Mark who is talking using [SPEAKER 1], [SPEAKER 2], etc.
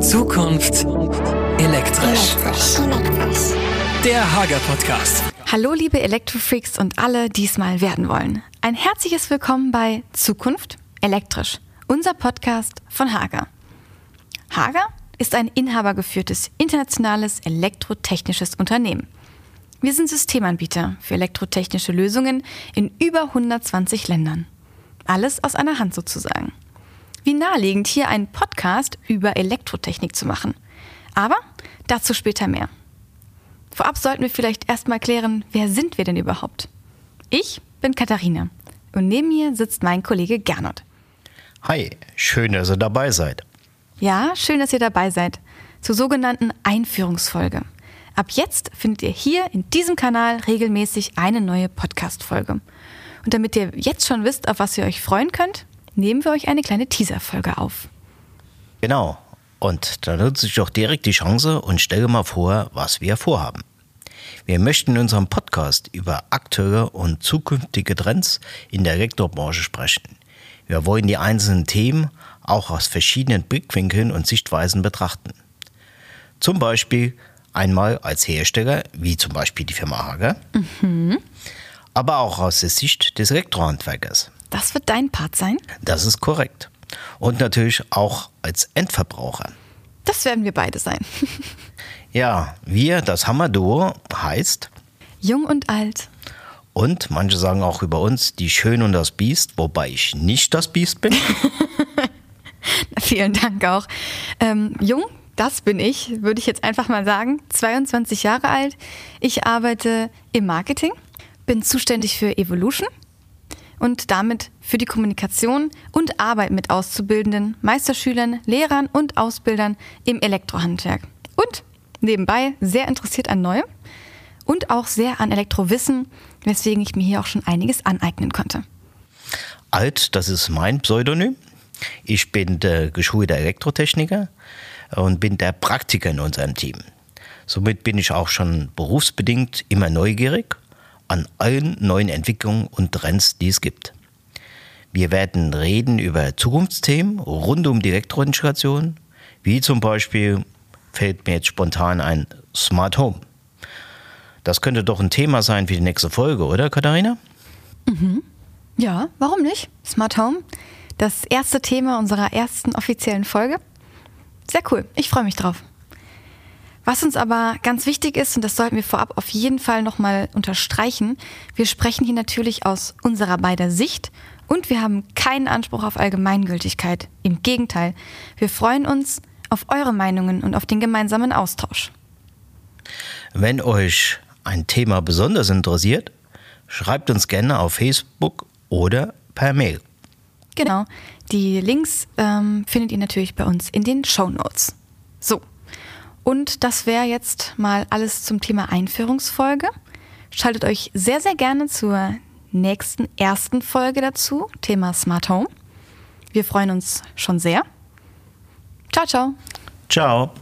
[SPEAKER 1] Zukunft elektrisch. Der Hager Podcast.
[SPEAKER 2] Hallo liebe Elektrofreaks und alle, die es mal werden wollen. Ein herzliches Willkommen bei Zukunft elektrisch, unser Podcast von Hager. Hager ist ein inhabergeführtes internationales elektrotechnisches Unternehmen. Wir sind Systemanbieter für elektrotechnische Lösungen in über 120 Ländern. Alles aus einer Hand sozusagen. Wie naheliegend, hier einen Podcast über Elektrotechnik zu machen. Aber dazu später mehr. Vorab sollten wir vielleicht erstmal klären, wer sind wir denn überhaupt? Ich bin Katharina und neben mir sitzt mein Kollege Gernot.
[SPEAKER 3] Hi, schön, dass ihr dabei seid.
[SPEAKER 2] Ja, schön, dass ihr dabei seid. Zur sogenannten Einführungsfolge. Ab jetzt findet ihr hier in diesem Kanal regelmäßig eine neue Podcast-Folge. Und damit ihr jetzt schon wisst, auf was ihr euch freuen könnt, nehmen wir euch eine kleine Teaser-Folge auf.
[SPEAKER 3] Genau. Und da nutze ich doch direkt die Chance und stelle mal vor, was wir vorhaben. Wir möchten in unserem Podcast über aktuelle und zukünftige Trends in der Elektrobranche sprechen. Wir wollen die einzelnen Themen auch aus verschiedenen Blickwinkeln und Sichtweisen betrachten. Zum Beispiel einmal als Hersteller, wie zum Beispiel die Firma Hager, mhm. aber auch aus der Sicht des Elektrohandwerkers.
[SPEAKER 2] Das wird dein Part sein?
[SPEAKER 3] Das ist korrekt. Und natürlich auch als Endverbraucher.
[SPEAKER 2] Das werden wir beide sein.
[SPEAKER 3] ja, wir, das Hammerduo, heißt
[SPEAKER 2] Jung und alt.
[SPEAKER 3] Und manche sagen auch über uns die Schön und das Biest, wobei ich nicht das Biest bin.
[SPEAKER 2] Vielen Dank auch. Ähm, jung, das bin ich, würde ich jetzt einfach mal sagen. 22 Jahre alt. Ich arbeite im Marketing, bin zuständig für Evolution und damit für die Kommunikation und Arbeit mit Auszubildenden, Meisterschülern, Lehrern und Ausbildern im Elektrohandwerk. Und nebenbei sehr interessiert an Neuem und auch sehr an Elektrowissen, weswegen ich mir hier auch schon einiges aneignen konnte.
[SPEAKER 3] Alt, das ist mein Pseudonym. Ich bin der geschulte Elektrotechniker und bin der Praktiker in unserem Team. Somit bin ich auch schon berufsbedingt immer neugierig an allen neuen Entwicklungen und Trends, die es gibt. Wir werden reden über Zukunftsthemen rund um die Elektrointegration, wie zum Beispiel fällt mir jetzt spontan ein Smart Home. Das könnte doch ein Thema sein für die nächste Folge, oder Katharina?
[SPEAKER 2] Mhm. Ja, warum nicht? Smart Home. Das erste Thema unserer ersten offiziellen Folge. Sehr cool. Ich freue mich drauf. Was uns aber ganz wichtig ist, und das sollten wir vorab auf jeden Fall nochmal unterstreichen, wir sprechen hier natürlich aus unserer beider Sicht und wir haben keinen Anspruch auf Allgemeingültigkeit. Im Gegenteil, wir freuen uns auf eure Meinungen und auf den gemeinsamen Austausch.
[SPEAKER 3] Wenn euch ein Thema besonders interessiert, schreibt uns gerne auf Facebook oder per Mail.
[SPEAKER 2] Genau, die Links ähm, findet ihr natürlich bei uns in den Show Notes. So, und das wäre jetzt mal alles zum Thema Einführungsfolge. Schaltet euch sehr, sehr gerne zur nächsten ersten Folge dazu, Thema Smart Home. Wir freuen uns schon sehr. Ciao, ciao.
[SPEAKER 3] Ciao.